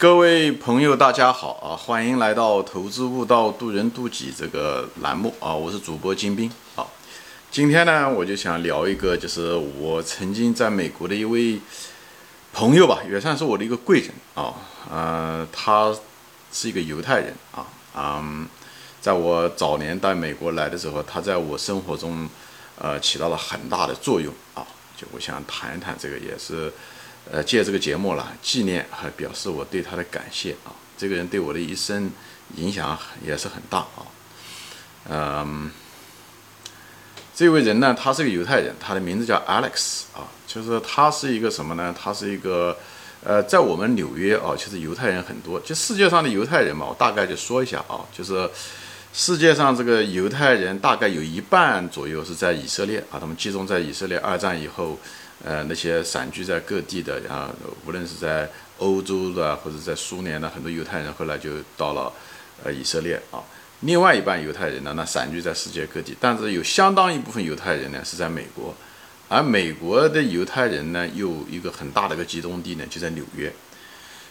各位朋友，大家好啊！欢迎来到《投资悟道，渡人渡己》这个栏目啊！我是主播金兵啊。今天呢，我就想聊一个，就是我曾经在美国的一位朋友吧，也算是我的一个贵人啊。呃，他是一个犹太人啊。嗯，在我早年到美国来的时候，他在我生活中呃起到了很大的作用啊。就我想谈一谈这个，也是。呃，借这个节目了，纪念和表示我对他的感谢啊。这个人对我的一生影响也是很大啊。嗯，这位人呢，他是个犹太人，他的名字叫 Alex 啊。就是他是一个什么呢？他是一个呃，在我们纽约啊，其实犹太人很多。就世界上的犹太人嘛，我大概就说一下啊，就是世界上这个犹太人大概有一半左右是在以色列啊，他们集中在以色列。二战以后。呃，那些散居在各地的啊，无论是在欧洲的或者在苏联的很多犹太人，后来就到了呃以色列啊。另外一半犹太人呢，那散居在世界各地，但是有相当一部分犹太人呢是在美国，而美国的犹太人呢，又一个很大的一个集中地呢就在纽约。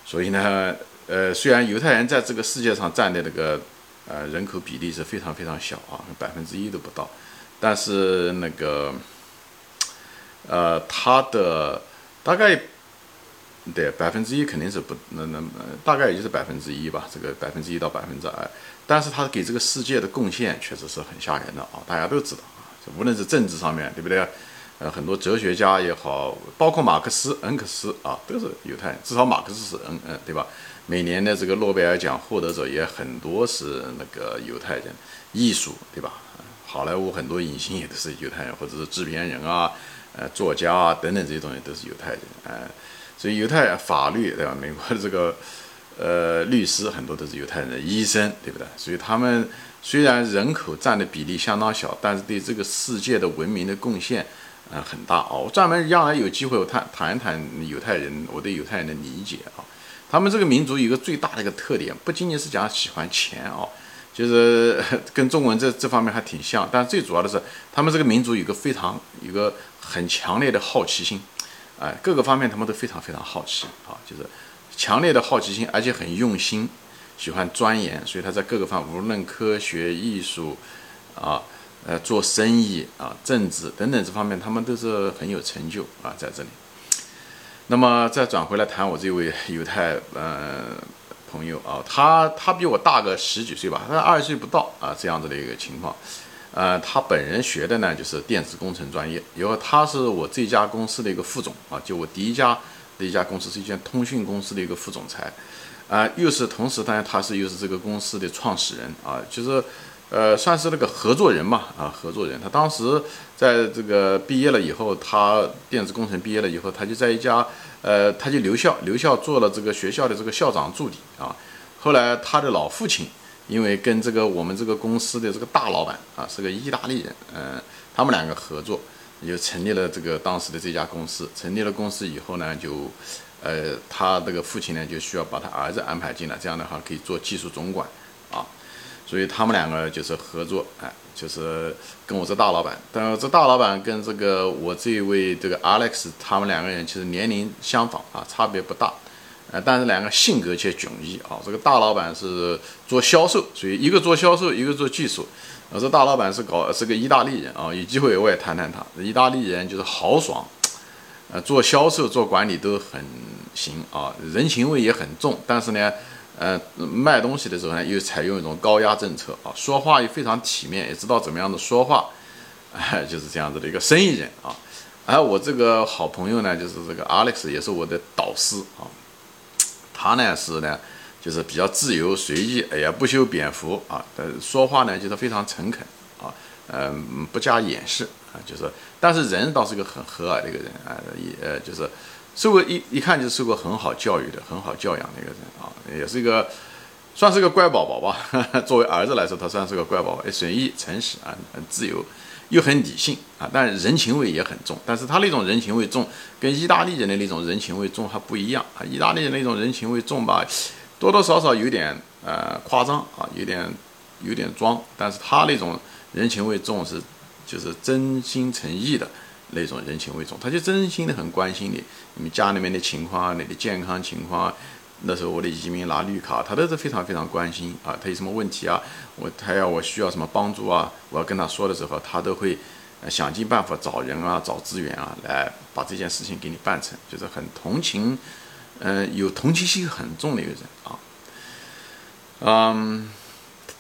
所以呢，呃，虽然犹太人在这个世界上占的那个呃人口比例是非常非常小啊，百分之一都不到，但是那个。呃，他的大概对百分之一肯定是不那那大概也就是百分之一吧，这个百分之一到百分之二，但是他给这个世界的贡献确实是很吓人的啊！大家都知道啊，无论是政治上面对不对？呃，很多哲学家也好，包括马克思、恩格斯啊，都是犹太人，至少马克思是恩恩对吧？每年的这个诺贝尔奖获得者也很多是那个犹太人，艺术对吧？好莱坞很多影星也都是犹太人，或者是制片人啊。呃，作家啊等等这些东西都是犹太人，呃，所以犹太法律对吧？美国的这个呃律师很多都是犹太人，医生对不对？所以他们虽然人口占的比例相当小，但是对这个世界的文明的贡献呃很大哦。我专门将来有机会我谈谈一谈犹太人，我对犹太人的理解啊。他们这个民族有一个最大的一个特点，不仅仅是讲喜欢钱哦。就是 跟中文这这方面还挺像，但最主要的是，他们这个民族有个非常一个很强烈的好奇心，哎，各个方面他们都非常非常好奇啊，就是强烈的好奇心，而且很用心，喜欢钻研，所以他在各个方无论科学、艺术啊，呃，做生意啊、政治等等这方面，他们都是很有成就啊，在这里。那么再转回来谈我这位犹太，呃。朋友啊，他他比我大个十几岁吧，他二十岁不到啊，这样子的一个情况。呃，他本人学的呢就是电子工程专业，以后他是我这家公司的一个副总啊，就我第一家的一家公司是一间通讯公司的一个副总裁，啊，又是同时当然他是又是这个公司的创始人啊，就是呃算是那个合作人嘛啊，合作人。他当时在这个毕业了以后，他电子工程毕业了以后，他就在一家。呃，他就留校，留校做了这个学校的这个校长助理啊。后来他的老父亲，因为跟这个我们这个公司的这个大老板啊是个意大利人，嗯，他们两个合作，就成立了这个当时的这家公司。成立了公司以后呢，就，呃，他这个父亲呢就需要把他儿子安排进来，这样的话可以做技术总管啊。所以他们两个就是合作，哎。就是跟我这大老板，但是这大老板跟这个我这一位这个 Alex，他们两个人其实年龄相仿啊，差别不大，呃，但是两个性格却迥异啊。这个大老板是做销售，所以一个做销售，一个做技术。呃，这大老板是搞是个意大利人啊，有机会我也谈谈他。意大利人就是豪爽，呃，做销售做管理都很行啊，人情味也很重，但是呢。呃，卖东西的时候呢，又采用一种高压政策啊，说话又非常体面，也知道怎么样的说话，哎，就是这样子的一个生意人啊。而我这个好朋友呢，就是这个 Alex，也是我的导师啊。他呢是呢，就是比较自由随意，哎呀不修边幅啊，呃，说话呢就是非常诚恳啊，嗯，不加掩饰啊，就是，但是人倒是个很和蔼的一个人啊，也呃就是。受过一一看就受过很好教育的、很好教养的一个人啊，也是一个算是个乖宝宝吧。作为儿子来说，他算是个乖宝宝，随意、诚实啊，很自由，又很理性啊，但人情味也很重。但是他那种人情味重，跟意大利人的那种人情味重还不一样啊。意大利人那种人情味重吧，多多少少有点呃夸张啊，有点有点装。但是他那种人情味重是就是真心诚意的。那种人情味重，他就真心的很关心你，你们家里面的情况啊，你的健康情况啊，那时候我的移民拿绿卡，他都是非常非常关心啊。他有什么问题啊？我他要我需要什么帮助啊？我要跟他说的时候，他都会想尽办法找人啊，找资源啊，来把这件事情给你办成，就是很同情，嗯，有同情心很重的一个人啊。嗯，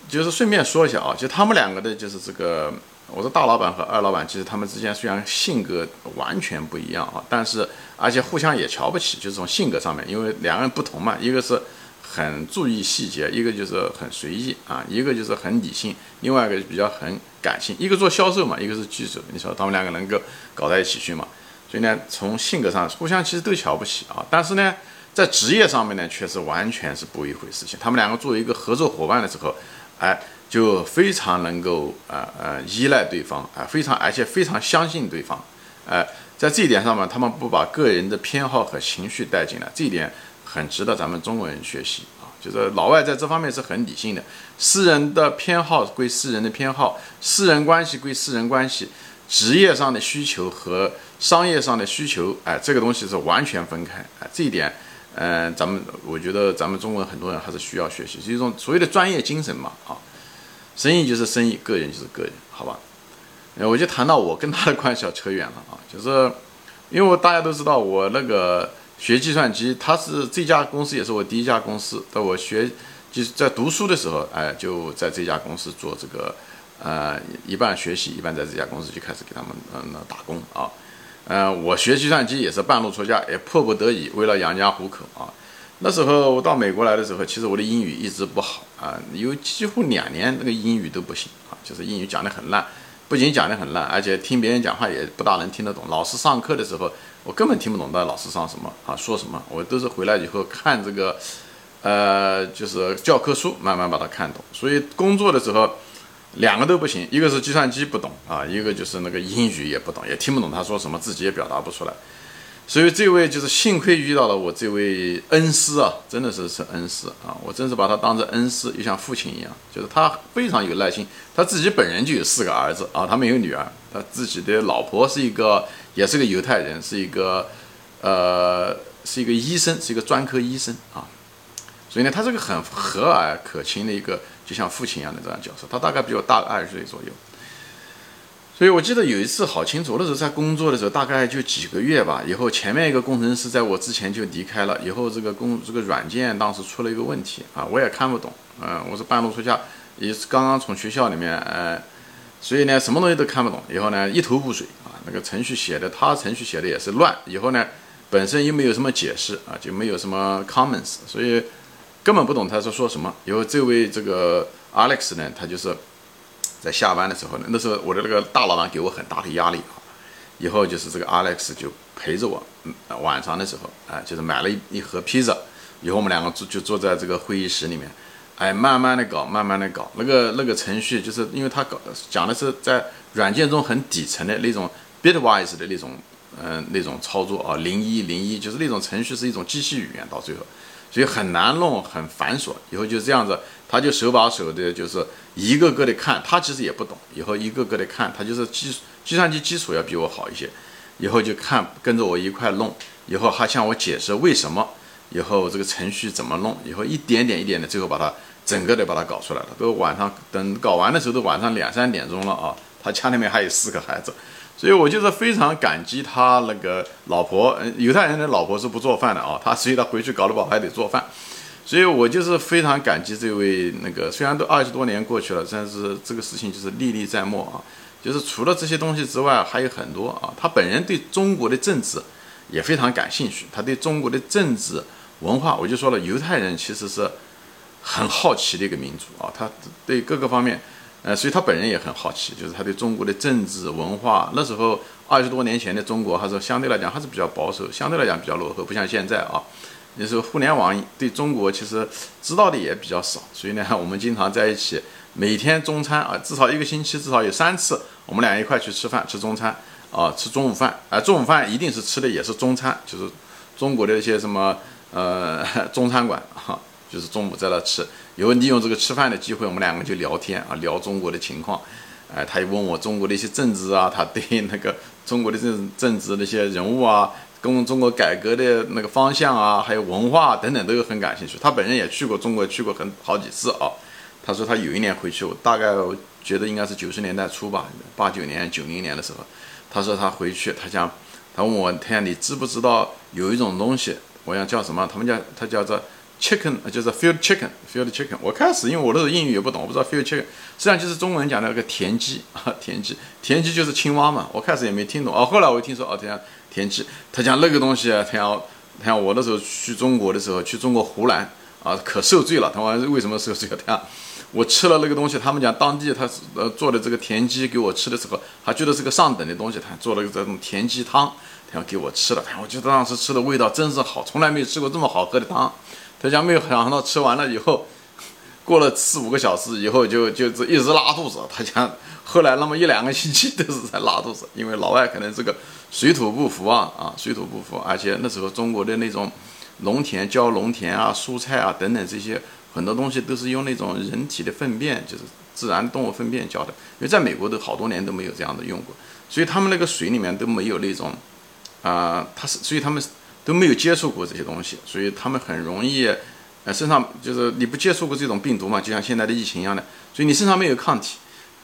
就是顺便说一下啊，就他们两个的，就是这个。我说大老板和二老板，其实他们之间虽然性格完全不一样啊，但是而且互相也瞧不起，就是从性格上面，因为两个人不同嘛，一个是很注意细节，一个就是很随意啊，一个就是很理性，另外一个比较很感性，一个做销售嘛，一个是技术，你说他们两个能够搞在一起去嘛？所以呢，从性格上互相其实都瞧不起啊，但是呢，在职业上面呢，却是完全是不一回事。情他们两个作为一个合作伙伴的时候，哎。就非常能够呃呃依赖对方啊，非常而且非常相信对方，呃，在这一点上面，他们不把个人的偏好和情绪带进来，这一点很值得咱们中国人学习啊。就是老外在这方面是很理性的，私人的偏好归私人的偏好，私人关系归私人关系，职业上的需求和商业上的需求，哎，这个东西是完全分开，哎，这一点，嗯，咱们我觉得咱们中国人很多人还是需要学习，是一种所谓的专业精神嘛，啊。生意就是生意，个人就是个人，好吧？呃，我就谈到我跟他的关系要扯远了啊，就是因为我大家都知道我那个学计算机，他是这家公司也是我第一家公司，在我学就是在读书的时候，哎，就在这家公司做这个，呃，一半学习，一半在这家公司就开始给他们嗯打工啊，嗯，我学计算机也是半路出家，也迫不得已为了养家糊口啊。那时候我到美国来的时候，其实我的英语一直不好啊，有几乎两年那个英语都不行啊，就是英语讲得很烂，不仅讲得很烂，而且听别人讲话也不大能听得懂。老师上课的时候，我根本听不懂那老师上什么啊，说什么，我都是回来以后看这个，呃，就是教科书慢慢把它看懂。所以工作的时候，两个都不行，一个是计算机不懂啊，一个就是那个英语也不懂，也听不懂他说什么，自己也表达不出来。所以这位就是幸亏遇到了我这位恩师啊，真的是是恩师啊，我真是把他当成恩师，又像父亲一样。就是他非常有耐心，他自己本人就有四个儿子啊，他没有女儿，他自己的老婆是一个，也是个犹太人，是一个，呃，是一个医生，是一个专科医生啊。所以呢，他是个很和蔼可亲的一个，就像父亲一样的这样角色。他大概比我大二十岁左右。所以，我记得有一次好清楚，那时候在工作的时候，大概就几个月吧。以后前面一个工程师在我之前就离开了。以后这个工这个软件当时出了一个问题啊，我也看不懂。嗯，我是半路出家，也是刚刚从学校里面，呃，所以呢，什么东西都看不懂。以后呢，一头雾水啊。那个程序写的，他程序写的也是乱。以后呢，本身又没有什么解释啊，就没有什么 comments，所以根本不懂他是说什么。以后这位这个 Alex 呢，他就是。在下班的时候呢，那时候我的那个大老板给我很大的压力啊。以后就是这个 Alex 就陪着我，嗯，晚上的时候，哎，就是买了一一盒披萨。以后我们两个坐就坐在这个会议室里面，哎，慢慢的搞，慢慢的搞。那个那个程序，就是因为他搞讲的是在软件中很底层的那种 bitwise 的那种，嗯，那种操作啊，零一零一，就是那种程序是一种机器语言，到最后。所以很难弄，很繁琐。以后就这样子，他就手把手的，就是一个个的看。他其实也不懂，以后一个个的看，他就是计计算机基础要比我好一些。以后就看跟着我一块弄，以后还向我解释为什么，以后这个程序怎么弄，以后一点点一点的，最后把它整个的把它搞出来了。都晚上等搞完的时候，都晚上两三点钟了啊。他家里面还有四个孩子。所以我就是非常感激他那个老婆，犹太人的老婆是不做饭的啊，他所以他回去搞得饱还得做饭，所以我就是非常感激这位那个，虽然都二十多年过去了，但是这个事情就是历历在目啊，就是除了这些东西之外还有很多啊，他本人对中国的政治也非常感兴趣，他对中国的政治文化，我就说了，犹太人其实是很好奇的一个民族啊，他对各个方面。呃，所以他本人也很好奇，就是他对中国的政治文化，那时候二十多年前的中国还是相对来讲还是比较保守，相对来讲比较落后，不像现在啊。那时候互联网对中国其实知道的也比较少，所以呢，我们经常在一起，每天中餐啊，至少一个星期至少有三次，我们俩一块去吃饭，吃中餐啊，吃中午饭啊，中午饭一定是吃的也是中餐，就是中国的一些什么呃 中餐馆哈。就是中午在那吃，有利用这个吃饭的机会，我们两个就聊天啊，聊中国的情况。哎，他又问我中国的一些政治啊，他对那个中国的政政治那些人物啊，跟我们中国改革的那个方向啊，还有文化等等都有很感兴趣。他本人也去过中国，去过很好几次啊。他说他有一年回去，我大概我觉得应该是九十年代初吧，八九年、九零年的时候。他说他回去，他讲，他问我，他讲你知不知道有一种东西？我想叫什么？他们叫他叫做 chicken，就是 field chicken，field chicken。我开始因为我那时候英语也不懂，我不知道 field chicken，实际上就是中文讲的那个田鸡啊，田鸡，田鸡就是青蛙嘛。我开始也没听懂啊，后来我一听说哦，这样田鸡，他讲那个东西，他讲他讲我那时候去中国的时候，去中国湖南啊，可受罪了。他说为什么受罪？他讲。我吃了那个东西，他们讲当地他呃做的这个田鸡给我吃的时候，他觉得是个上等的东西，他做了个这种田鸡汤，他要给我吃了，我觉得当时吃的味道真是好，从来没有吃过这么好喝的汤。他讲没有想到吃完了以后，过了四五个小时以后就就一直拉肚子。他讲后来那么一两个星期都是在拉肚子，因为老外可能这个水土不服啊啊水土不服，而且那时候中国的那种农田浇农田啊蔬菜啊等等这些。很多东西都是用那种人体的粪便，就是自然动物粪便浇的，因为在美国都好多年都没有这样的用过，所以他们那个水里面都没有那种，啊，它是，所以他们都没有接触过这些东西，所以他们很容易，呃，身上就是你不接触过这种病毒嘛，就像现在的疫情一样的，所以你身上没有抗体，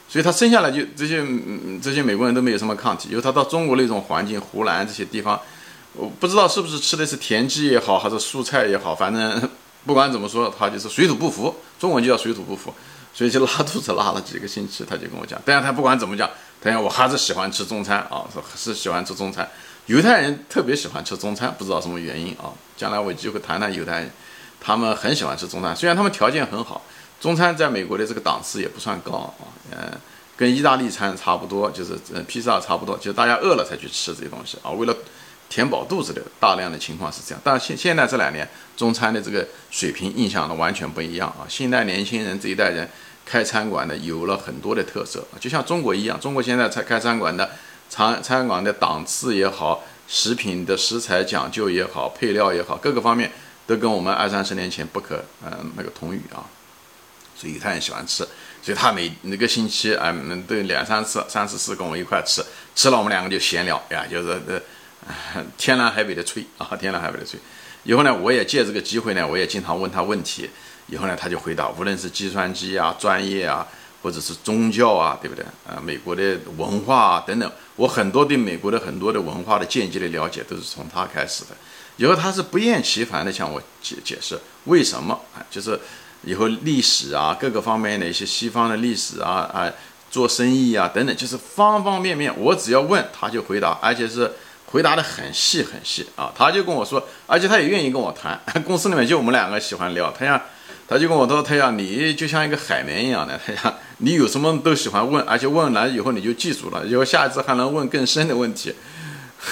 所以他生下来就这些嗯这些美国人都没有什么抗体，因为他到中国那种环境，湖南这些地方，我不知道是不是吃的是田鸡也好，还是蔬菜也好，反正。不管怎么说，他就是水土不服，中文就叫水土不服，所以就拉肚子拉了几个星期。他就跟我讲，但是他不管怎么讲，他讲我还是喜欢吃中餐啊，说是喜欢吃中餐。犹太人特别喜欢吃中餐，不知道什么原因啊。将来我有机会谈谈犹太人，他们很喜欢吃中餐，虽然他们条件很好，中餐在美国的这个档次也不算高啊，嗯，跟意大利餐差不多，就是嗯披萨差不多，就是大家饿了才去吃这些东西啊，为了。填饱肚子的大量的情况是这样，但现现在这两年中餐的这个水平印象呢完全不一样啊！现在年轻人这一代人开餐馆的有了很多的特色，就像中国一样，中国现在才开餐馆的餐餐馆的档次也好，食品的食材讲究也好，配料也好，各个方面都跟我们二三十年前不可嗯那个同语啊！所以他很喜欢吃，所以他每那个星期啊都两三次、三四次跟我一块吃，吃了我们两个就闲聊呀，就是呃。天南海北的吹啊，天南海北的吹。以后呢，我也借这个机会呢，我也经常问他问题。以后呢，他就回答，无论是计算机啊、专业啊，或者是宗教啊，对不对？啊，美国的文化啊等等，我很多对美国的很多的文化的间接的了解都是从他开始的。以后他是不厌其烦的向我解解释为什么啊，就是以后历史啊，各个方面的一些西方的历史啊啊，做生意啊等等，就是方方面面，我只要问他就回答，而且是。回答的很细很细啊，他就跟我说，而且他也愿意跟我谈。公司里面就我们两个喜欢聊，他想，他就跟我说，他想你就像一个海绵一样的，他想你有什么都喜欢问，而且问完以后你就记住了，以后下一次还能问更深的问题。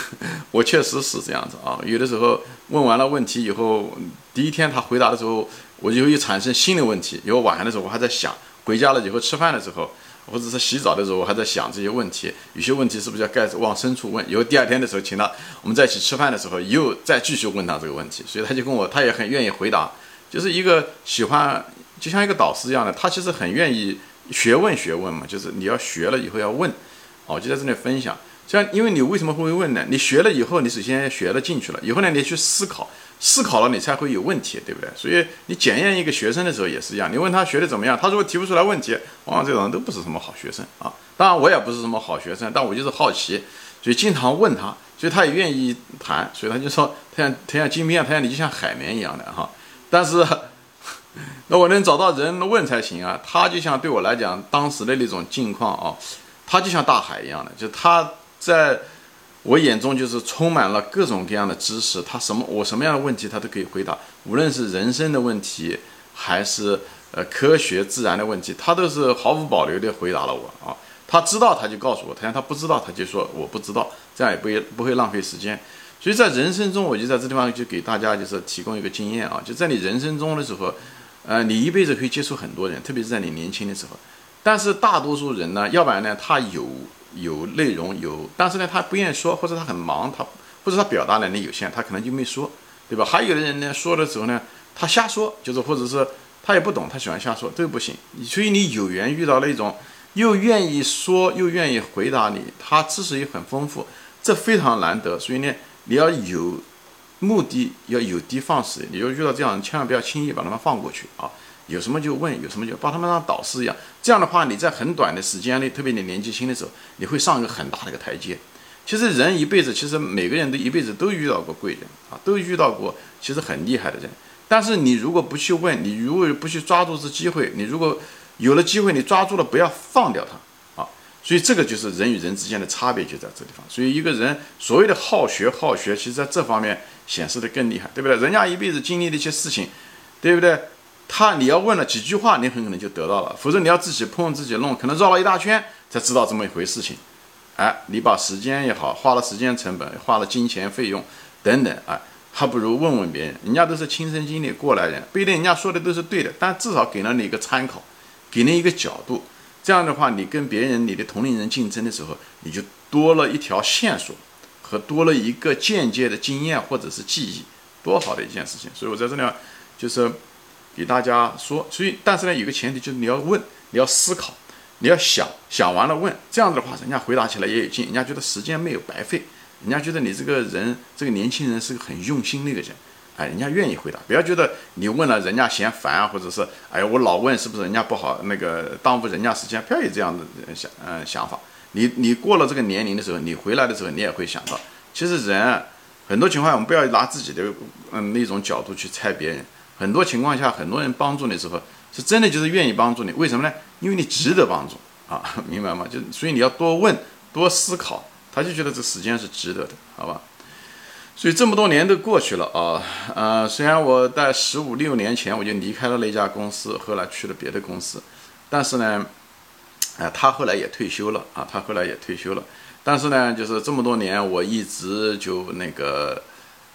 我确实是这样子啊，有的时候问完了问题以后，第一天他回答的时候，我就又产生新的问题，因为晚上的时候我还在想，回家了以后吃饭的时候。或者是洗澡的时候，我还在想这些问题，有些问题是不是要该往深处问？以后第二天的时候，请他我们在一起吃饭的时候，又再继续问他这个问题，所以他就跟我，他也很愿意回答，就是一个喜欢，就像一个导师一样的，他其实很愿意学问学问嘛，就是你要学了以后要问，哦，就在这里分享。像因为你为什么会问呢？你学了以后，你首先学了进去了，以后呢，你去思考。思考了，你才会有问题，对不对？所以你检验一个学生的时候也是一样，你问他学的怎么样，他如果提不出来问题，往往这种人都不是什么好学生啊。当然我也不是什么好学生，但我就是好奇，所以经常问他，所以他也愿意谈，所以他就说他像他像金片，他像你就像海绵一样的哈。但是 那我能找到人问才行啊。他就像对我来讲，当时的那种境况啊，他就像大海一样的，就他在。我眼中就是充满了各种各样的知识，他什么我什么样的问题他都可以回答，无论是人生的问题，还是呃科学自然的问题，他都是毫无保留地回答了我啊。他知道他就告诉我，他像他不知道他就说我不知道，这样也不会不会浪费时间。所以在人生中，我就在这地方就给大家就是提供一个经验啊，就在你人生中的时候，呃，你一辈子可以接触很多人，特别是在你年轻的时候，但是大多数人呢，要不然呢，他有。有内容有，但是呢，他不愿意说，或者他很忙，他或者他表达能力有限，他可能就没说，对吧？还有的人呢，说的时候呢，他瞎说，就是或者是他也不懂，他喜欢瞎说，都不行。所以你有缘遇到那种又愿意说又愿意回答你，他知识也很丰富，这非常难得。所以呢，你要有目的，要有的放矢。你就遇到这样，千万不要轻易把他们放过去啊！有什么就问，有什么就把他们当导师一样。这样的话，你在很短的时间内，特别你年纪轻的时候，你会上一个很大的一个台阶。其实人一辈子，其实每个人都一辈子都遇到过贵人啊，都遇到过其实很厉害的人。但是你如果不去问，你如果不去抓住这机会，你如果有了机会，你抓住了，不要放掉它。所以这个就是人与人之间的差别就在这地方。所以一个人所谓的好学好学，其实在这方面显示的更厉害，对不对？人家一辈子经历的一些事情，对不对？他你要问了几句话，你很可能就得到了；否则你要自己碰自己弄，可能绕了一大圈才知道这么一回事情。哎，你把时间也好，花了时间成本，花了金钱费用等等，哎，还不如问问别人，人家都是亲身经历过来人，不一定人家说的都是对的，但至少给了你一个参考，给你一个角度。这样的话，你跟别人、你的同龄人竞争的时候，你就多了一条线索，和多了一个间接的经验或者是记忆，多好的一件事情！所以我在这里就是给大家说，所以但是呢，有个前提就是你要问，你要思考，你要想想完了问，这样子的话，人家回答起来也有劲，人家觉得时间没有白费，人家觉得你这个人，这个年轻人是个很用心的一个人。哎，人家愿意回答，不要觉得你问了人家嫌烦啊，或者是哎呀我老问是不是人家不好那个耽误人家时间，不要有这样的想嗯想法。你你过了这个年龄的时候，你回来的时候，你也会想到，其实人很多情况我们不要拿自己的嗯那种角度去猜别人。很多情况下，很多人帮助你的时候，是真的就是愿意帮助你。为什么呢？因为你值得帮助啊，明白吗？就所以你要多问多思考，他就觉得这时间是值得的，好吧？所以这么多年都过去了啊，呃，虽然我在十五六年前我就离开了那家公司，后来去了别的公司，但是呢，哎，他后来也退休了啊，他后来也退休了，但是呢，就是这么多年我一直就那个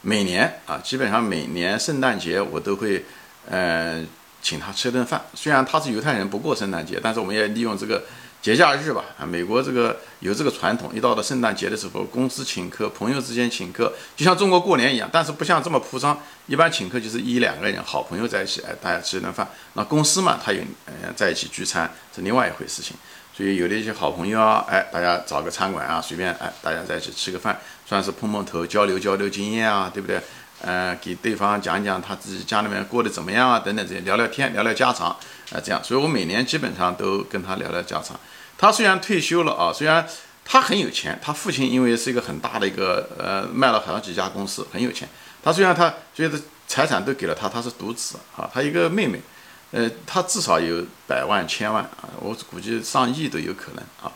每年啊，基本上每年圣诞节我都会，呃，请他吃顿饭。虽然他是犹太人不过圣诞节，但是我们也利用这个。节假日吧，啊，美国这个有这个传统，一到了圣诞节的时候，公司请客，朋友之间请客，就像中国过年一样，但是不像这么铺张。一般请客就是一两个人，好朋友在一起，哎，大家吃一顿饭。那公司嘛，他有呃在一起聚餐是另外一回事情。所以有的一些好朋友啊，哎，大家找个餐馆啊，随便哎，大家在一起吃个饭，算是碰碰头，交流交流经验啊，对不对？呃，给对方讲讲他自己家里面过得怎么样啊，等等这些，聊聊天，聊聊家常。啊，这样，所以我每年基本上都跟他聊聊家常。他虽然退休了啊，虽然他很有钱，他父亲因为是一个很大的一个呃，卖了好几家公司，很有钱。他虽然他觉得财产都给了他，他是独子啊，他一个妹妹，呃，他至少有百万、千万啊，我估计上亿都有可能啊。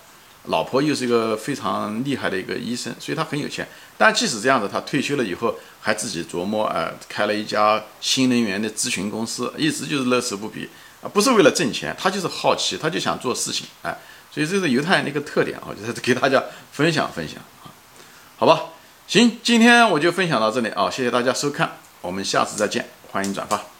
老婆又是一个非常厉害的一个医生，所以他很有钱。但即使这样子，他退休了以后还自己琢磨，呃，开了一家新能源的咨询公司，一直就是乐此不疲。啊，不是为了挣钱，他就是好奇，他就想做事情，哎，所以这是犹太人的一个特点啊，就是给大家分享分享啊，好吧，行，今天我就分享到这里啊，谢谢大家收看，我们下次再见，欢迎转发。